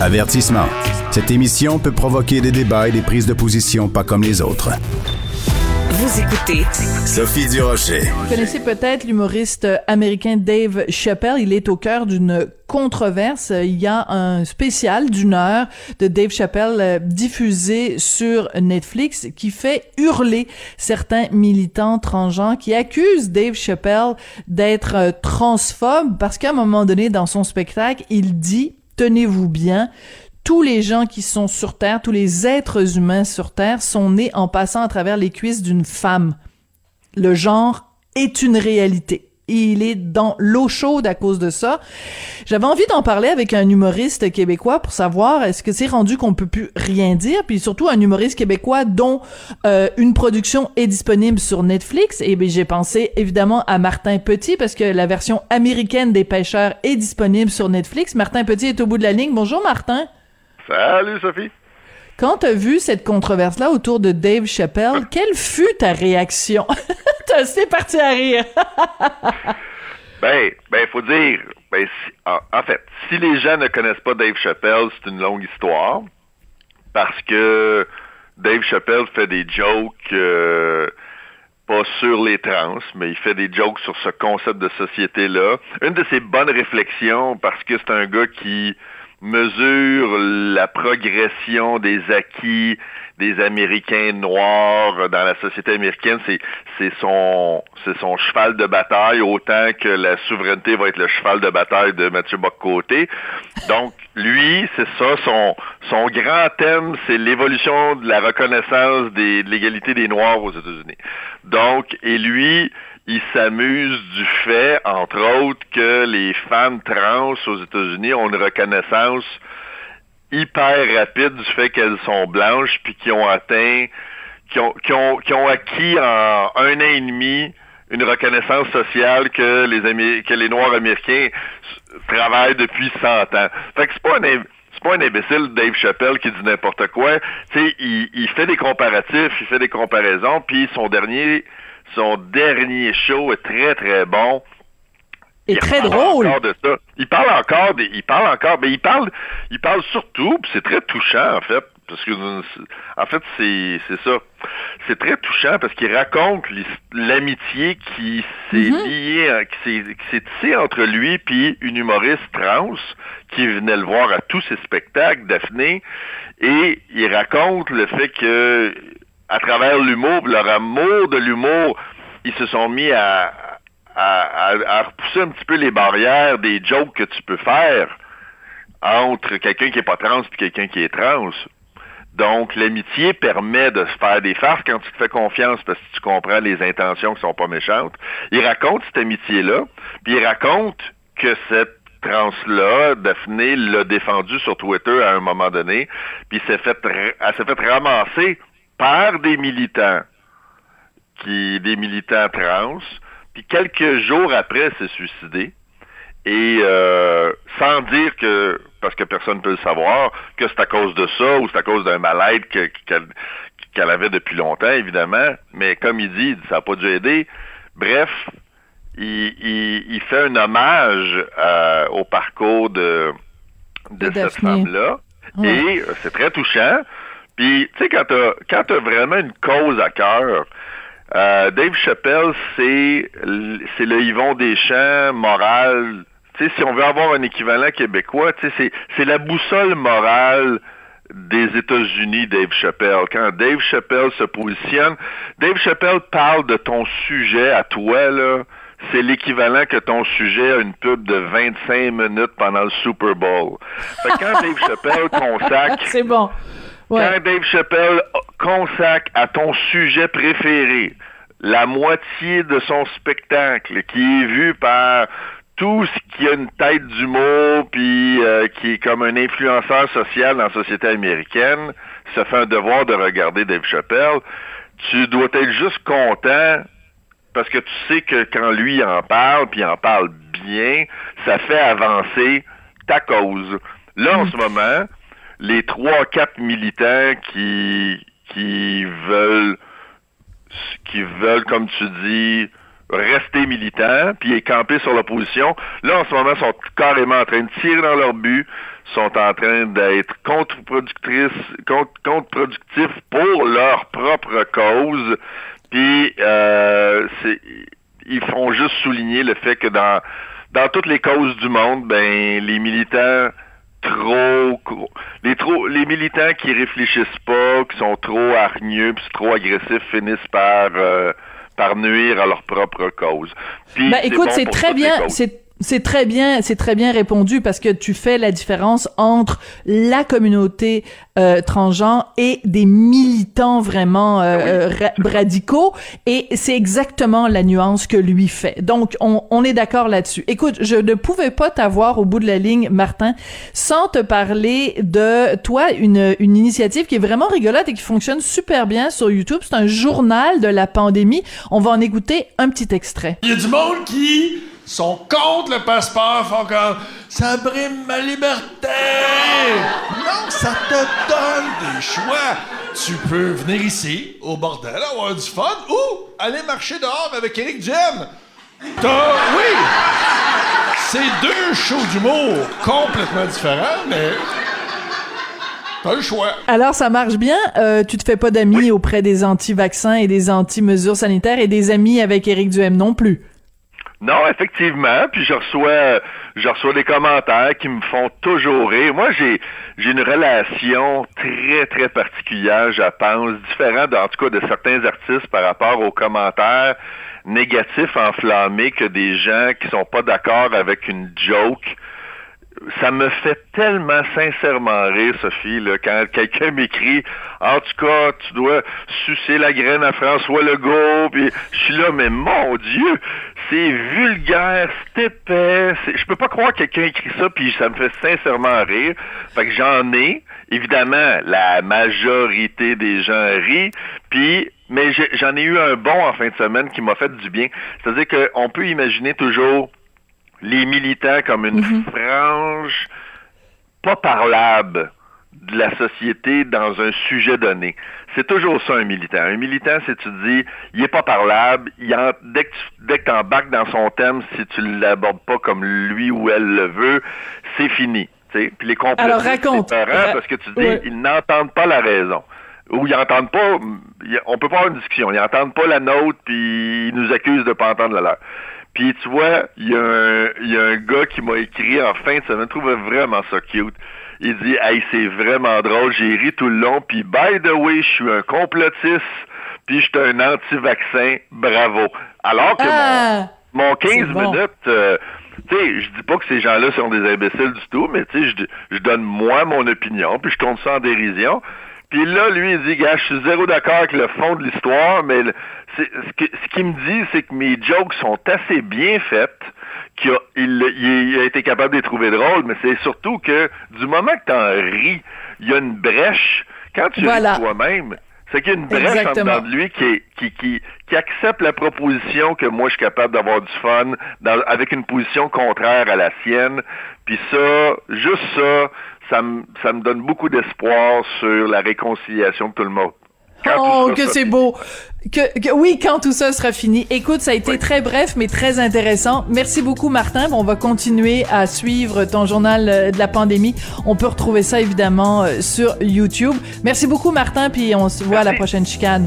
Avertissement. Cette émission peut provoquer des débats et des prises de position pas comme les autres. Vous écoutez Sophie Durocher. Vous connaissez peut-être l'humoriste américain Dave Chappelle. Il est au cœur d'une controverse. Il y a un spécial d'une heure de Dave Chappelle euh, diffusé sur Netflix qui fait hurler certains militants transgenres qui accusent Dave Chappelle d'être euh, transphobe parce qu'à un moment donné dans son spectacle, il dit tenez-vous bien, tous les gens qui sont sur Terre, tous les êtres humains sur Terre sont nés en passant à travers les cuisses d'une femme. Le genre est une réalité. Il est dans l'eau chaude à cause de ça. J'avais envie d'en parler avec un humoriste québécois pour savoir est-ce que c'est rendu qu'on peut plus rien dire, puis surtout un humoriste québécois dont euh, une production est disponible sur Netflix. Et bien j'ai pensé évidemment à Martin Petit parce que la version américaine des pêcheurs est disponible sur Netflix. Martin Petit est au bout de la ligne. Bonjour Martin. Salut Sophie. Quand t'as vu cette controverse-là autour de Dave Chappelle, quelle fut ta réaction? C'est parti à rire. ben, ben, faut dire, ben, en, fait, si les gens ne connaissent pas Dave Chappelle, c'est une longue histoire, parce que Dave Chappelle fait des jokes, euh, pas sur les trans, mais il fait des jokes sur ce concept de société-là. Une de ses bonnes réflexions, parce que c'est un gars qui mesure la progression des acquis des Américains noirs dans la société américaine, c'est c'est son c'est son cheval de bataille autant que la souveraineté va être le cheval de bataille de Mathieu Bock-Côté. Donc lui, c'est ça son son grand thème, c'est l'évolution de la reconnaissance des, de l'égalité des noirs aux États-Unis. Donc et lui, il s'amuse du fait, entre autres, que les femmes trans aux États-Unis ont une reconnaissance hyper rapide du fait qu'elles sont blanches puis qui ont atteint, qui ont, qui ont, qui ont acquis en un an et demi une reconnaissance sociale que les que les Noirs américains travaillent depuis 100 ans. Fait que c'est pas un c'est pas un imbécile Dave Chappelle qui dit n'importe quoi. Tu sais, il, il fait des comparatifs, il fait des comparaisons, puis son dernier son dernier show est très, très bon. Et très drôle. de ça. Il parle encore, il parle encore, mais il parle, il parle surtout, puis c'est très touchant en fait, parce que en fait c'est c'est ça, c'est très touchant parce qu'il raconte l'amitié qui s'est mm-hmm. liée, qui s'est tissée entre lui puis une humoriste trans qui venait le voir à tous ses spectacles, Daphné, et il raconte le fait que à travers l'humour, leur amour de l'humour, ils se sont mis à, à, repousser un petit peu les barrières des jokes que tu peux faire entre quelqu'un qui est pas trans et quelqu'un qui est trans. Donc, l'amitié permet de se faire des farces quand tu te fais confiance parce que tu comprends les intentions qui sont pas méchantes. Il raconte cette amitié-là, puis il raconte que cette trans-là, Daphné l'a défendue sur Twitter à un moment donné, puis s'est fait, elle s'est fait ramasser par des militants, qui des militants trans, puis quelques jours après, s'est suicidé. Et euh, sans dire que, parce que personne ne peut le savoir, que c'est à cause de ça ou c'est à cause d'un mal-être qu'elle avait depuis longtemps, évidemment. Mais comme il dit, ça n'a pas dû aider. Bref, il, fait un hommage euh, au parcours de, de cette femme-là. Et euh, c'est très touchant. Puis, tu sais, quand t'as, quand as vraiment une cause à cœur, euh, Dave Chappelle, c'est, c'est le Yvon Deschamps moral. Tu sais, si on veut avoir un équivalent québécois, tu sais, c'est, c'est la boussole morale des États-Unis, Dave Chappelle. Quand Dave Chappelle se positionne, Dave Chappelle parle de ton sujet à toi, là. C'est l'équivalent que ton sujet a une pub de 25 minutes pendant le Super Bowl. Fait que quand Dave Chappelle consacre... C'est bon quand Dave Chappelle consacre à ton sujet préféré la moitié de son spectacle qui est vu par tout ce qui a une tête d'humour puis euh, qui est comme un influenceur social dans la société américaine, ça fait un devoir de regarder Dave Chappelle. Tu dois être juste content parce que tu sais que quand lui en parle, puis en parle bien, ça fait avancer ta cause. Là, en mm. ce moment, les trois, quatre militants qui, qui veulent, qui veulent, comme tu dis, rester militants, puis camper sur l'opposition, là, en ce moment, sont carrément en train de tirer dans leur but, sont en train d'être contre-productrices, contre-productifs pour leur propre cause. Puis euh, ils font juste souligner le fait que dans dans toutes les causes du monde, ben les militants trop les trop les militants qui réfléchissent pas, qui sont trop hargneux, puis trop agressifs finissent par euh, par nuire à leur propre cause. Puis, ben, écoute, c'est très bien, c'est c'est très bien, c'est très bien répondu parce que tu fais la différence entre la communauté euh, transgenre et des militants vraiment euh, ah euh radicaux et c'est exactement la nuance que lui fait. Donc on, on est d'accord là-dessus. Écoute, je ne pouvais pas t'avoir au bout de la ligne, Martin, sans te parler de toi une une initiative qui est vraiment rigolote et qui fonctionne super bien sur YouTube. C'est un journal de la pandémie. On va en écouter un petit extrait. Il y a du monde qui sont contre le passeport, font comme ça brime ma liberté. Non, ça te donne des choix. Tu peux venir ici, au bordel, avoir du fun, ou aller marcher dehors avec Eric Jem. T'as. Oui! C'est deux shows d'humour complètement différents, mais. T'as le choix. Alors, ça marche bien? Euh, tu te fais pas d'amis auprès des anti-vaccins et des anti-mesures sanitaires et des amis avec Éric Duhem non plus? Non, effectivement. Puis je reçois, je reçois des commentaires qui me font toujours rire. Moi, j'ai, j'ai une relation très, très particulière, je pense, différente, en tout cas, de certains artistes par rapport aux commentaires négatifs enflammés que des gens qui sont pas d'accord avec une joke ça me fait tellement sincèrement rire, Sophie, là, quand quelqu'un m'écrit En tout cas, tu dois sucer la graine à François Legault, puis je suis là, mais mon Dieu, c'est vulgaire, c'est épais. Je peux pas croire que quelqu'un écrit ça, puis ça me fait sincèrement rire. Fait que j'en ai. Évidemment, la majorité des gens rient, puis mais j'en ai eu un bon en fin de semaine qui m'a fait du bien. C'est-à-dire qu'on peut imaginer toujours les militants comme une mhm. frange pas parlable de la société dans un sujet donné. C'est toujours ça un militant. Un militant, c'est tu dis, il est pas parlable, il dès que tu embarques dans son thème, si tu l'abordes pas comme lui ou elle le veut, c'est fini. Puis les complotistes, c'est parce que tu dis, ils n'entendent pas la raison. Ou ils n'entendent pas, on peut pas avoir une discussion, ils n'entendent pas la nôtre, puis ils nous accusent de pas entendre la leur. Puis tu vois, il y, a un, y a un gars qui m'a écrit en fin de semaine, je trouvais vraiment ça cute. Il dit Hey, c'est vraiment drôle, j'ai ri tout le long, puis by the way, je suis un complotiste, puis je suis un anti-vaccin, bravo. Alors que mon, ah! mon 15 minutes, euh, tu sais, je dis pas que ces gens-là sont des imbéciles du tout, mais tu sais, je, je donne moi mon opinion, puis je compte ça en dérision. Puis là, lui, il dit, gars, je suis zéro d'accord avec le fond de l'histoire, mais ce qu'il me dit, c'est que mes jokes sont assez bien faites, qu'il a, il, a été capable de les trouver drôles, mais c'est surtout que du moment que tu en ris, il y a une brèche. Quand tu ris toi-même, c'est qu'il y a une brèche en dedans de lui qui, qui, qui, qui, accepte la proposition que moi je suis capable d'avoir du fun avec une position contraire à la sienne. Puis ça, juste ça, ça me, donne beaucoup d'espoir sur la réconciliation de tout le monde. Oh, que c'est beau. Que, oui, quand tout ça sera fini. Écoute, ça a été très bref, mais très intéressant. Merci beaucoup, Martin. On va continuer à suivre ton journal euh, de la pandémie. On peut retrouver ça, évidemment, euh, sur YouTube. Merci beaucoup, Martin, puis on se voit à la prochaine chicane.